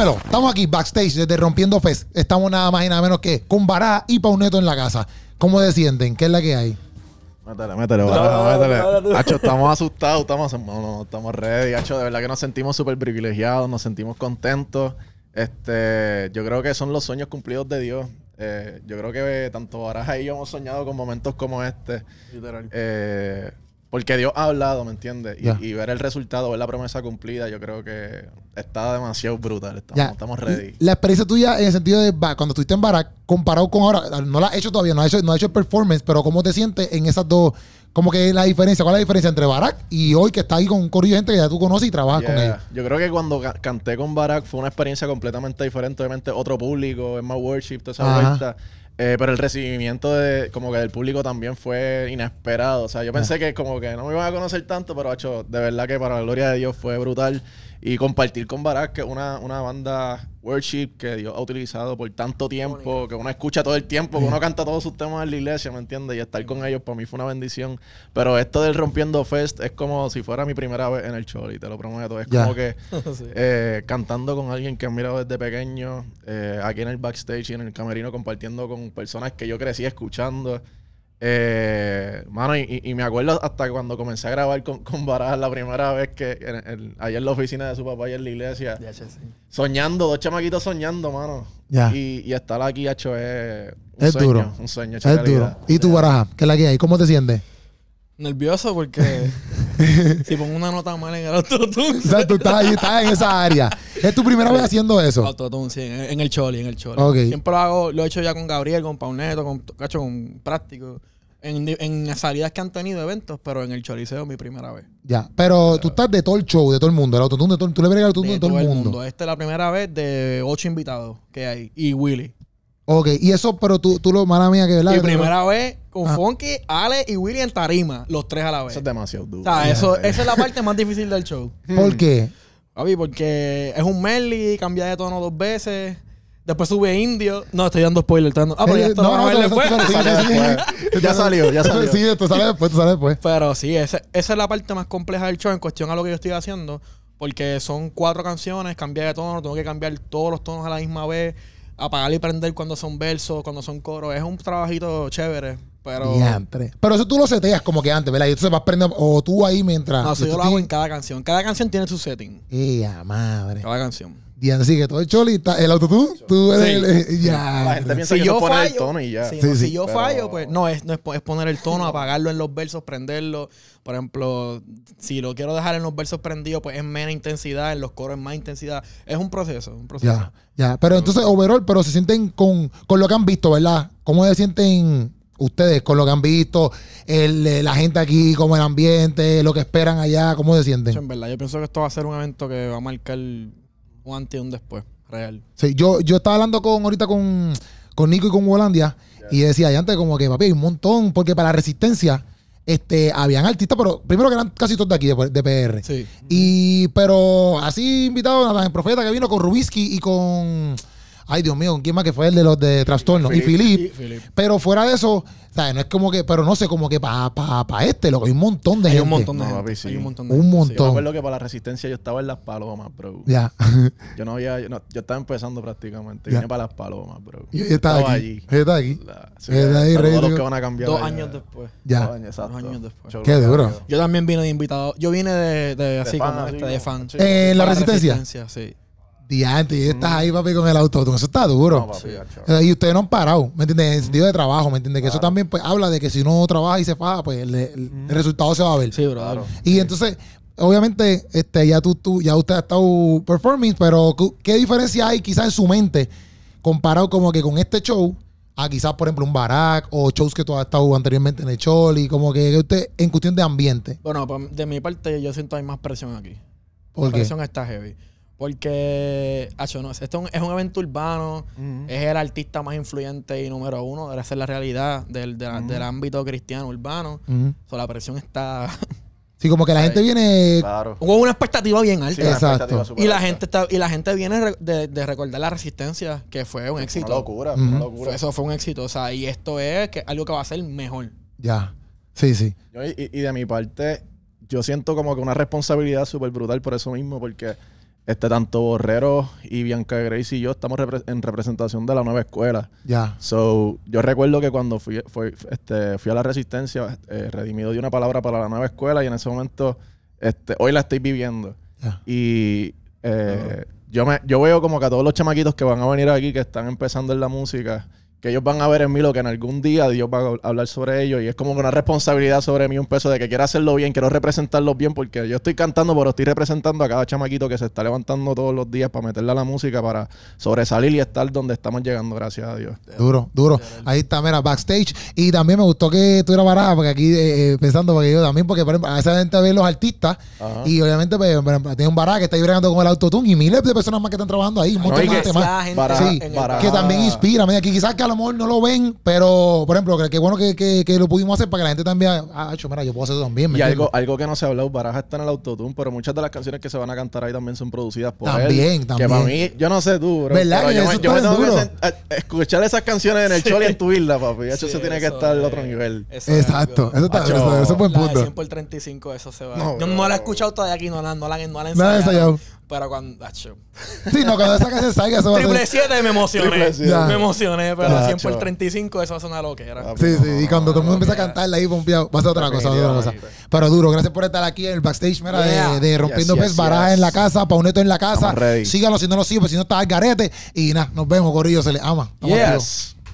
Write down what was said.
dímelo. Estamos aquí backstage desde Rompiendo Fest. Estamos nada más y nada menos que con Bará y Pauneto en la casa. ¿Cómo se sienten? ¿Qué es la que hay? Métele, métele, Baraja, métele. Hacho, estamos asustados, estamos, no, no, estamos ready. Hacho, de verdad que nos sentimos súper privilegiados, nos sentimos contentos. Este, yo creo que son los sueños cumplidos de Dios. Eh, yo creo que tanto Baraja y yo hemos soñado con momentos como este. Literal. Eh, porque Dios ha hablado, ¿me entiendes? Y, ver el resultado, ver la promesa cumplida, yo creo que está demasiado brutal. Estamos, estamos ready. La experiencia tuya en el sentido de cuando estuviste en Barak, comparado con ahora, no la has hecho todavía, no has hecho, no has hecho el performance, pero ¿cómo te sientes en esas dos? Como que la diferencia, ¿cuál es la diferencia entre Barak y hoy que está ahí con un corillo de gente que ya tú conoces y trabajas con ellos? Yo creo que cuando ca- canté con Barack fue una experiencia completamente diferente. Obviamente, otro público, es más worship, toda esa. Eh, pero el recibimiento de, como que del público también fue inesperado. O sea, yo pensé que como que no me iban a conocer tanto, pero hecho, de verdad que para la gloria de Dios fue brutal. Y compartir con Barack, que es una, una banda worship que Dios ha utilizado por tanto tiempo, que uno escucha todo el tiempo, que uno canta todos sus temas en la iglesia, ¿me entiendes? Y estar con ellos para mí fue una bendición. Pero esto del Rompiendo Fest es como si fuera mi primera vez en el show, y te lo prometo. Es como que Sí. eh, cantando con alguien que he mirado desde pequeño, eh, aquí en el backstage y en el camerino, compartiendo con personas que yo crecí escuchando. Eh, mano, y, me acuerdo hasta cuando comencé a grabar con, con Barajas la primera vez que en, en- allá en la oficina de su papá y en la iglesia, sí. soñando, dos chamaquitos soñando, mano. Ya. Y, y estar aquí, hecho, es un Es sueño, duro. un sueño, hecho Es realidad. duro. ¿Y tú, Baraja? ¿Qué es la que hay? ¿Cómo te sientes? Nervioso porque si pongo una nota mal en el autotune. O sea, tú estás ahí, estás en esa área. ¿Es tu primera vez haciendo eso? Autotune, sí, en, en el choli, en el choli. Ok. Siempre lo hago, lo he hecho ya con Gabriel, con Pauneto, con Cacho, con Práctico. En, en salidas que han tenido eventos, pero en el choliseo mi primera vez. Ya. Pero tú estás de todo el show, de todo el mundo. El autotune de todo, tú le bregas al autotune de, todo el mundo. Esta es la primera vez de ocho invitados que hay. Y Willy. Ok. Y eso, pero tú, tú lo, mala mía, que verdad. Que lo- primera vez con Ah. Funky, Ale y Willy en tarima. Los tres a la vez. Eso es demasiado duro. o sea, eso, esa es la parte más difícil del show. ¿Por qué? Papi, porque es un medley, cambia de tono dos veces. Después sube indio. No, estoy dando spoiler. estoy dando- Ah, pero ya Eh, después. Sale sí, sí. después. Ya salió, ya salió. Sí, esto sale después, esto sale después. Pero sí, ese- esa es la parte más compleja del show en cuestión a lo que yo estoy haciendo. Porque son cuatro canciones, cambiar de tono, tengo que cambiar todos los tonos a la misma vez, apagar y prender cuando son versos, cuando son coros. Es un trabajito chévere, pero... Diantre. Pero eso tú lo seteas como que antes, ¿verdad? Y entonces vas prendiendo, o tú ahí mientras. No, eso yo lo hago en cada canción. Cada canción tiene su setting. ¡Ea, madre! Cada canción. Sí, que todo el choli, está- el autotune, tú eres Sí. el. eh, ya. La gente piensa Si que yo eso es poner el fallo- tono y ya. Sí, Sí, no, sí. si yo Pero- fallo, pues no es, no es, po- es poner el tono, apagarlo en los versos, prenderlo. Por ejemplo, si lo quiero dejar en los versos prendidos, pues es menos intensidad, en los coros es más intensidad. Es un proceso, un proceso. Ya, ya. Pero entonces, overall, pero se sienten con, con lo que han visto, ¿verdad? ¿Cómo se sienten ustedes con lo que han visto? El, eh, la gente aquí, como el ambiente, lo que esperan allá, ¿cómo se sienten? en verdad, yo pienso que esto va a ser un evento que va a marcar un antes y un después, real. Sí, yo, yo estaba hablando con ahorita con, con Nico y con Wolandia y decía ya antes como que papi hay un montón, porque para la resistencia este, habían artistas, pero primero que eran casi todos de aquí, de, de PR. Sí. Y, pero así invitado a el profeta que vino con Rubisky y con. Ay, Dios mío, ¿con quién más que fue el de los de trastorno? Y Philip. Pero fuera de eso, ¿sabes? No es como que, pero no sé, como que para pa, pa este, loco, hay un montón de Hay gente. un montón de No, gente. papi, sí. Hay un montón de Un gente, montón. Yo me acuerdo que para la resistencia yo estaba en las palomas, bro. Ya. Yo no había, yo, no- yo estaba empezando prácticamente. Vine para las palomas, bro. y ella está aquí. allí. Está aquí. La- sí, Está ahí, los que van a cambiar. Dos allá. años después. Ya. Dos años, exacto. Dos años después. Qué duro. Yo también vine de invitado. Yo vine de, de así fan, como este, de fan. sí. ¿En la Para resistencia? sí. Diante, y estás ahí, papi, con el autotune. Eso está duro. No, papi, gacho. Eh, Y ustedes no han parado, ¿me entiendes? En el sentido de trabajo, ¿me entiendes? Que eso también pues habla de que si uno trabaja y se faja, pues el, el- el resultado se va a ver. Sí, bro. Claro. Y entonces, obviamente, este, ya tú, tú, ya usted ha estado performing, pero ¿qué- ¿qué diferencia hay quizás en su mente comparado como que con este show a quizás, por ejemplo, un Barack o shows que tú has estado anteriormente en el Choli, como que usted en cuestión de ambiente? Bueno, de mi parte yo siento hay más presión aquí. ¿Por La qué? presión está heavy. Porque, acho, no, esto es un, es un evento urbano, es el artista más influyente y número uno, esa es la realidad del, de la- del ámbito cristiano urbano. So, la presión está... Sí, como que la gente viene... Claro. Hubo una expectativa bien alta. Sí, Exacto. expectativa Y la alta. gente está, y la gente viene de, de recordar la resistencia, que fue un éxito. Una locura, una Fue- locura. eso fue un éxito. O sea, y esto es que algo que va a ser mejor. Ya. Sí, sí. Yo- y, y de mi parte, yo siento como que una responsabilidad súper brutal por eso mismo, porque este, tanto Borrero y Bianca Grace y yo estamos repre- en representación de la nueva escuela. Ya. So, yo recuerdo que cuando fui, fui, este, fui a la Resistencia, eh, Redimido dio una palabra para la nueva escuela y en ese momento, este, hoy la estoy viviendo. Y eh, yo, me, yo veo como que a todos los chamaquitos que van a venir aquí, que están empezando en la música, que ellos van a ver en mí lo que en algún día Dios va a hablar sobre ellos. Y es como que una responsabilidad sobre mí, un peso de que quiero hacerlo bien, quiero representarlos bien, porque yo estoy cantando, pero estoy representando a cada chamaquito que se está levantando todos los días para meterle a la música, para sobresalir y estar donde estamos llegando, gracias a Dios. Duro, duro. Ahí está, mira, backstage. Y también me gustó que tú eras baraja, porque aquí eh, eh, pensando, porque yo también, porque por ejemplo, a esa gente ve los artistas Ajá. y obviamente pues, tiene un baraja que está ahí bregando con el autotune y miles de personas más que están trabajando ahí, un montón y de que gente más. Para- Sí, para- que bajo. también inspira. Mira, que quizás que lo mejor no lo ven, pero por ejemplo, que, que bueno que, que, que lo pudimos hacer para que la gente también, ah, hecho, mira, yo puedo hacer eso también. ¿me Y algo, algo que no se ha hablado, Baraja está en el autotune, pero muchas de las canciones que se van a cantar ahí también son producidas por También, él. también. Que para mí, yo no sé tú, bro. ¿Verdad pero que yo, eso me, yo me tengo duro? escuchar esas canciones en el show y en tu isla, papi. Eso Sí, se tiene que eso estar al es- otro nivel. eso Exacto, eso, está, Macho, eso, eso es buen La de punto. 100 por 35, eso se va. No, Yo no la he escuchado todavía aquí, no la, no la, no la he No la he ensayado. Pero cuando. acho. Sí, no, cuando esa canción salga, eso va a Triple ser. 7 me emocioné. Ya. Me emocioné, pero Ya, 100 por cho. 35, eso va a ser una loquera. Ah, Sí, sí, y cuando todo el mundo empieza a cantarla ahí pompeado, va a ser otra cosa, otra. Definitivamente. Pero duro, gracias por estar aquí en el backstage, mira, Yeah. de, de Rompiendo Yes, Pez, yes, Baraja yes. en la casa, Pauneto en la casa. Estamos ready. Síganlo si no lo siguen, pues si no está al garete. Y nada, nos vemos, Corillo, se les ama. Estamos Yes. activos. Yes.